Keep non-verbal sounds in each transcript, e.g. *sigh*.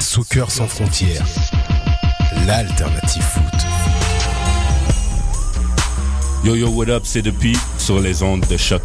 Sous cœur sans frontières, l'alternative foot. Yo yo, what up, c'est depuis sur les ondes de choc.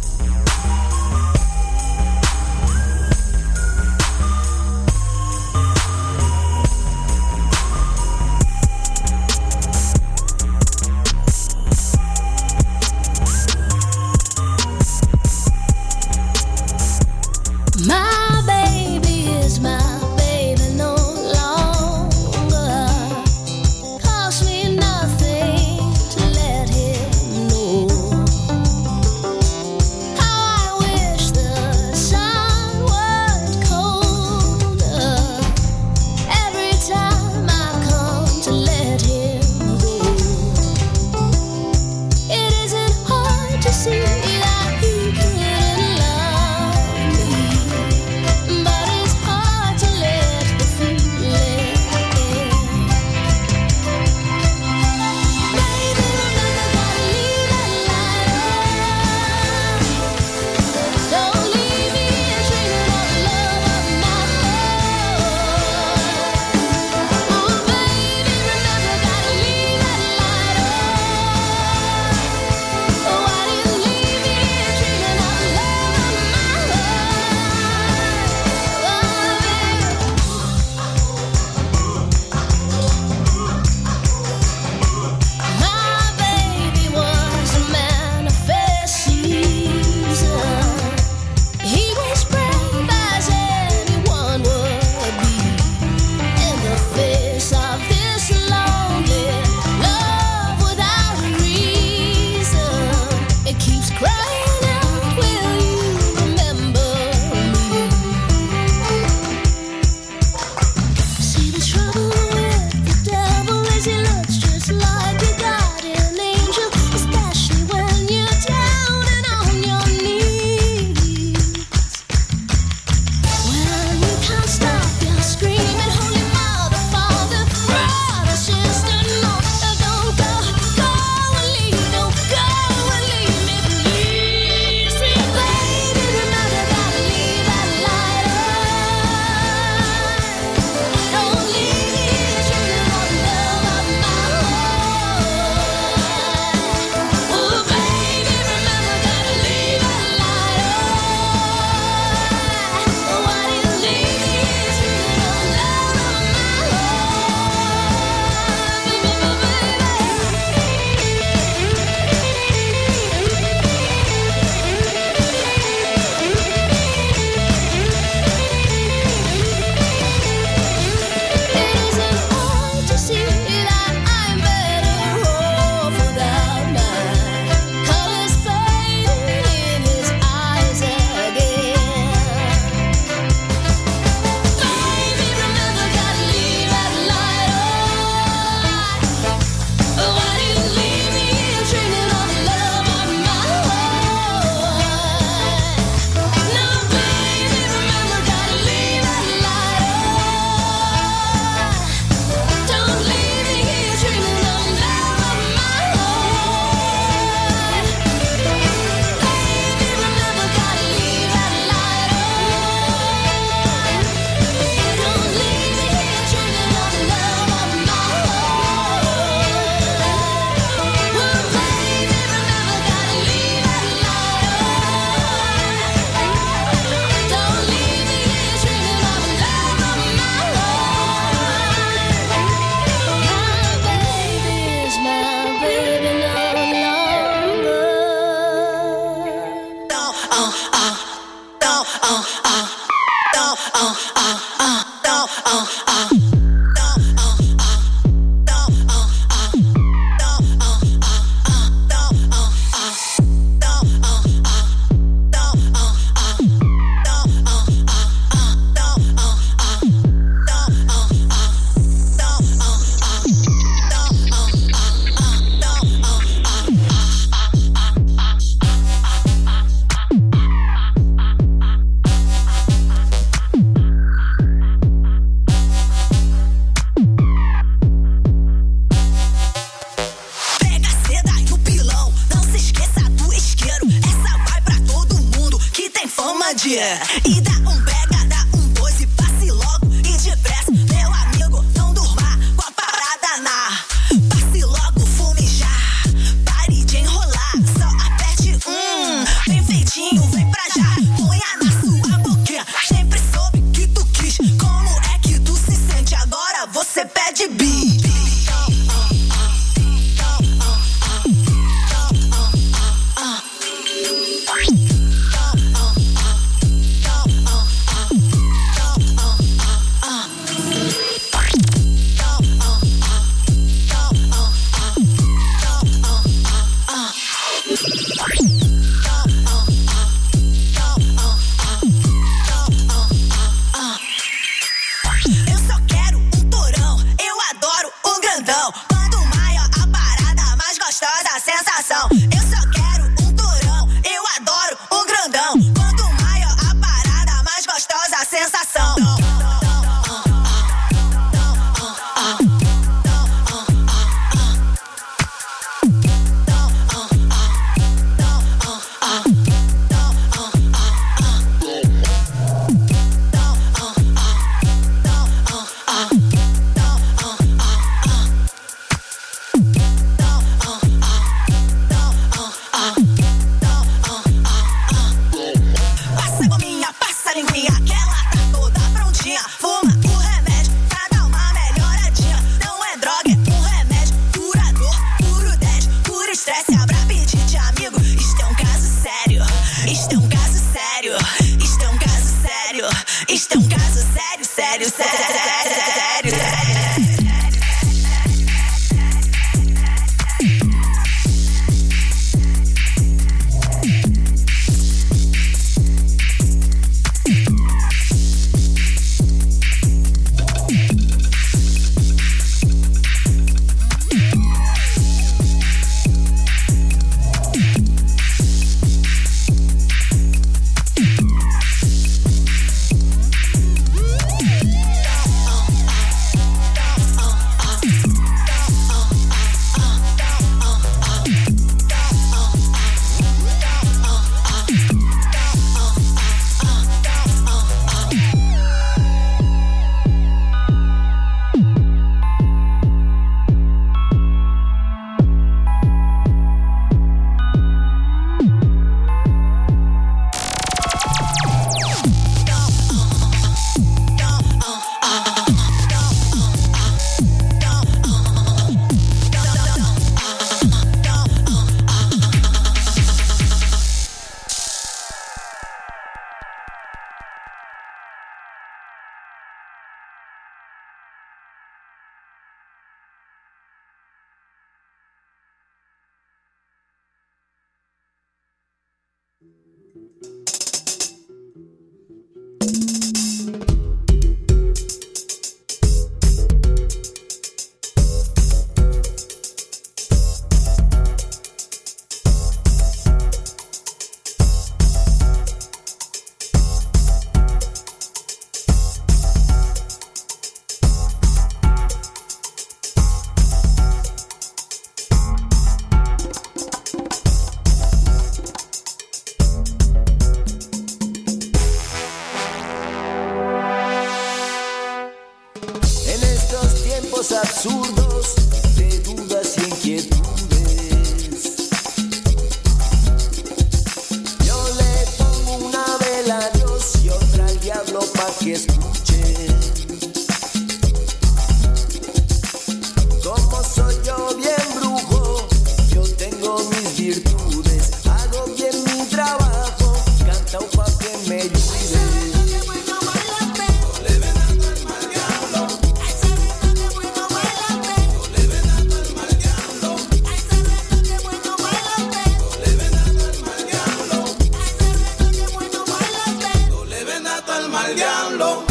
llama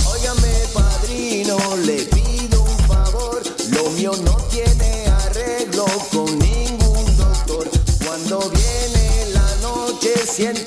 padrino, le pido un favor. Lo mío no tiene arreglo con ningún doctor. Cuando viene la noche, siento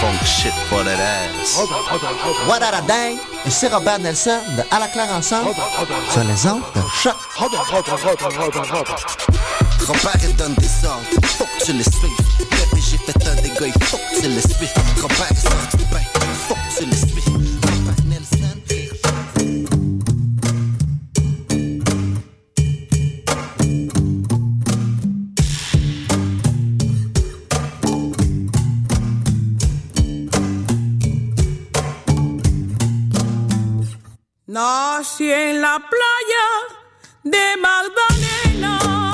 funk shit for that ass. What a c'est Robert Nelson de À la claire ensemble sur les ondes de j'ai fait un tu Nací en la playa de Magdalena.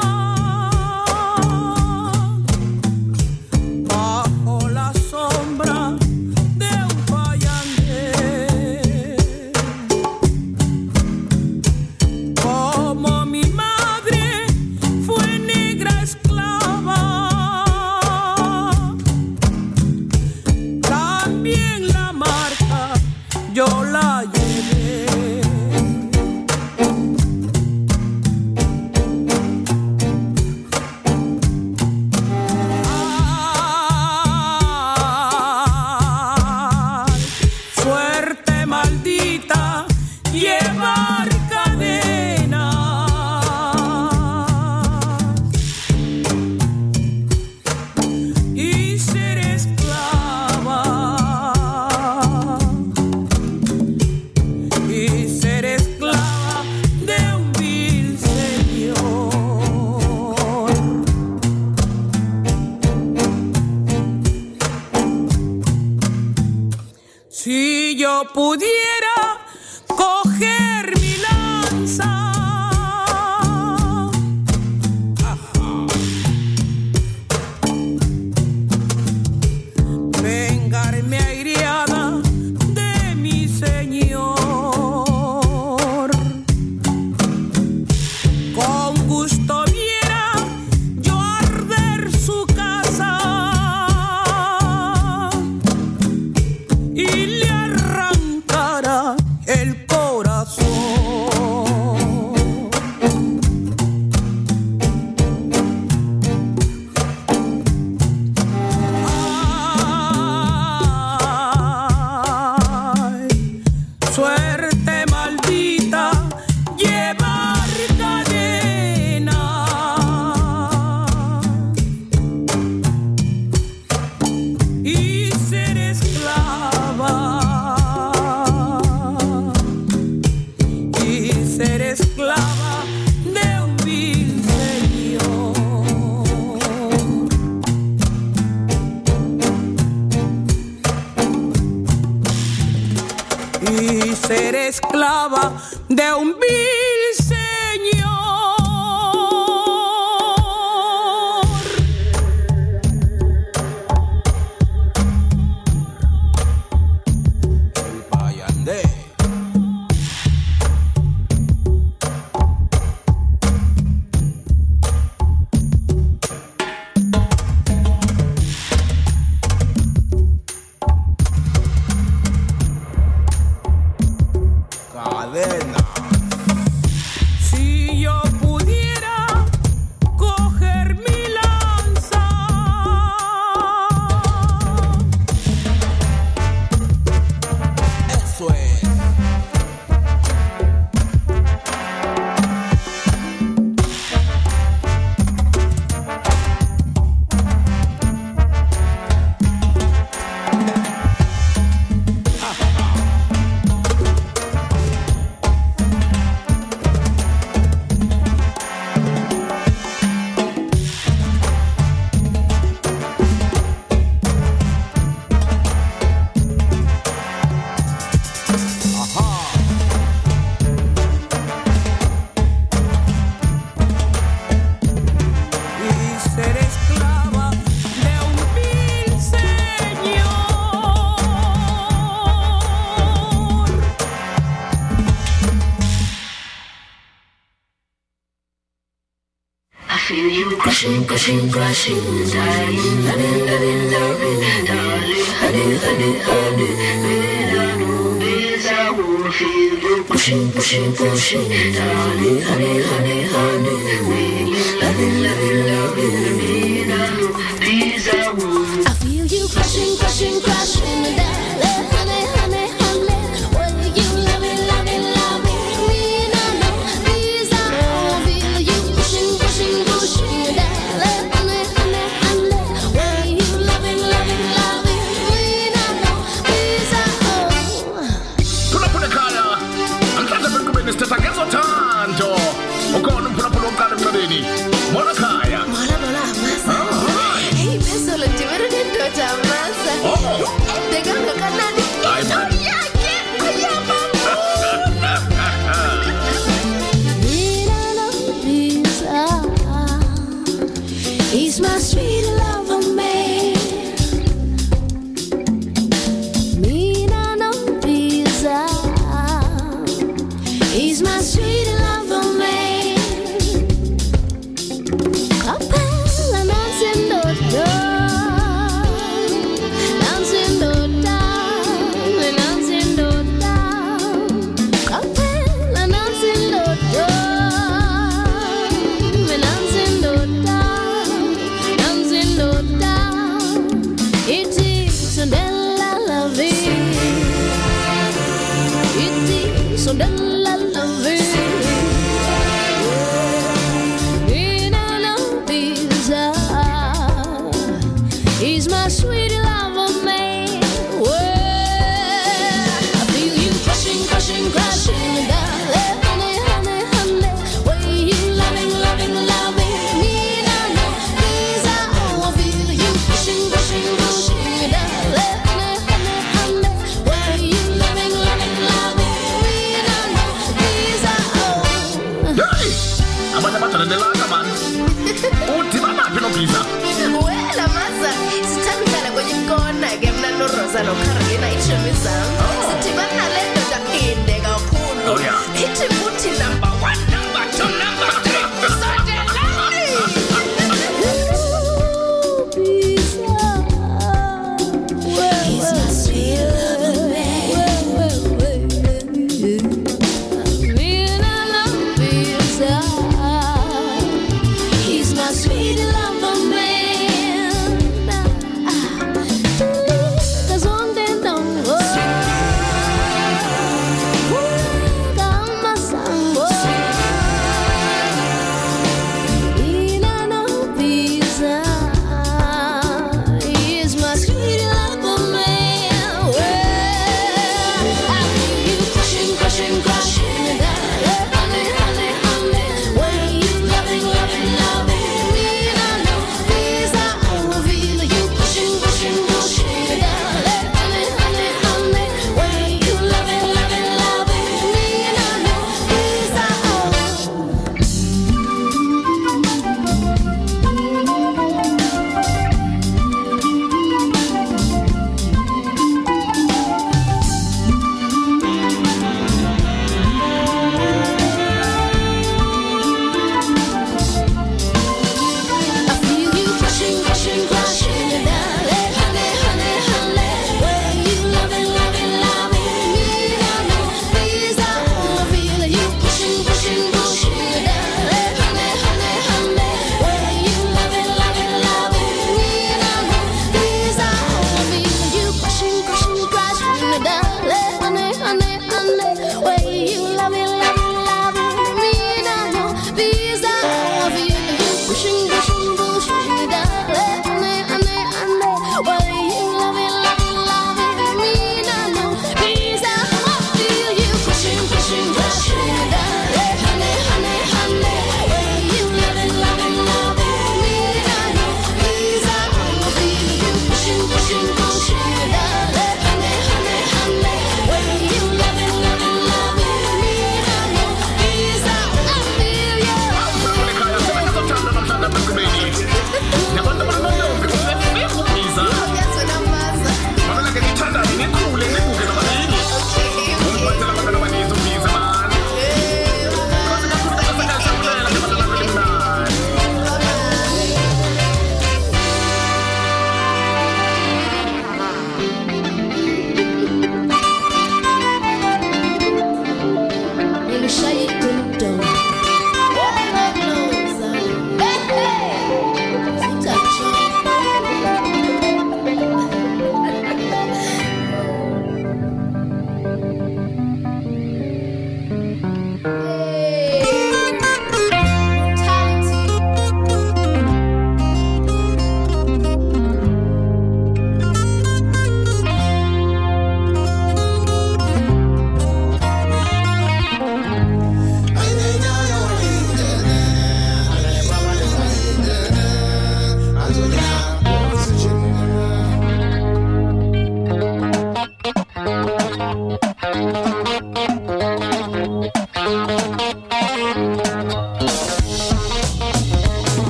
crushing, blushing, dying I'm in, I'm in love with darling Honey, honey, honey Pushing, pushing, pushing Darling, honey, honey, honey We love love love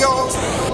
cambió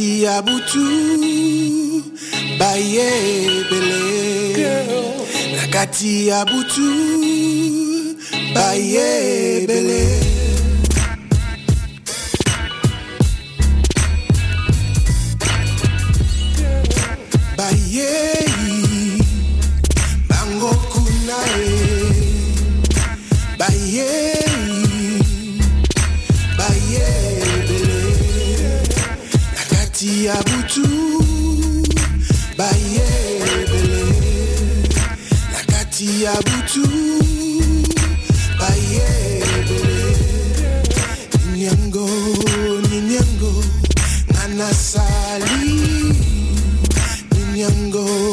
si abutu baye bele nakati abutu baye bele go.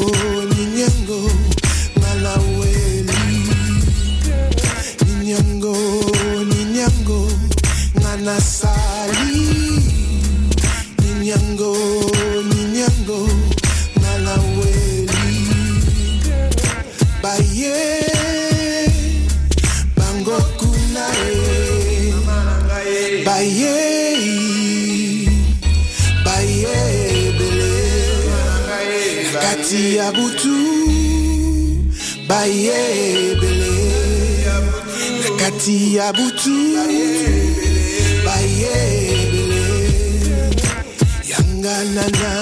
Baby Abutu Baye Yanga Nana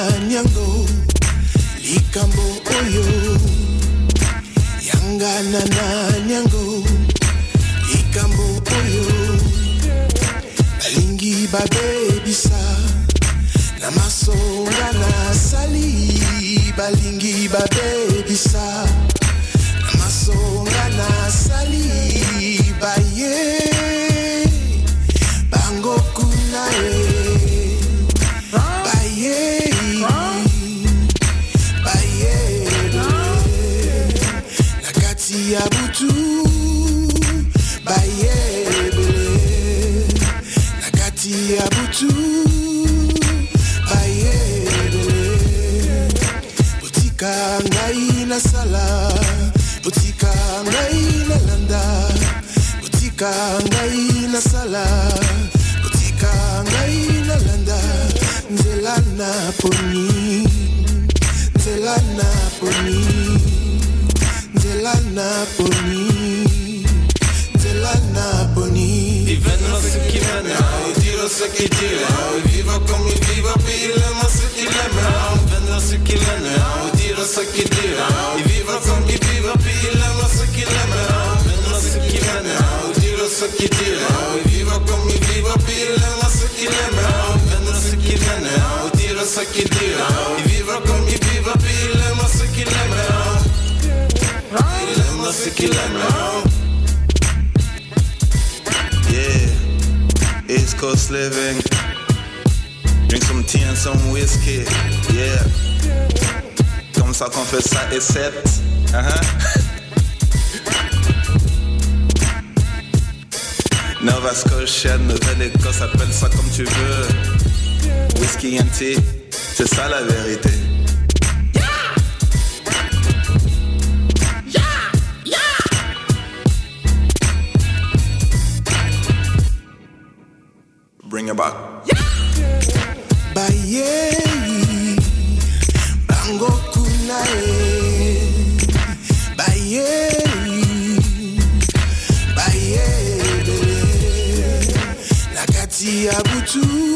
nasıl gidiyorum Viva come viva bile nasıl gidemem Ben nasıl Viva come viva bile nasıl gidemem Ben nasıl Viva come viva bile nasıl gidemem Ben nasıl Viva come viva bile nasıl living. Drink some tea and some whiskey. Yeah. Comme ça qu'on fait ça et sept Uh -huh. *laughs* Nova Scotia, Nouvelle-Écosse, appelle ça comme tu veux. Whiskey and tea, c'est ça la vérité. about. Baye, bango kunae. Baye, baye, nakati abutu.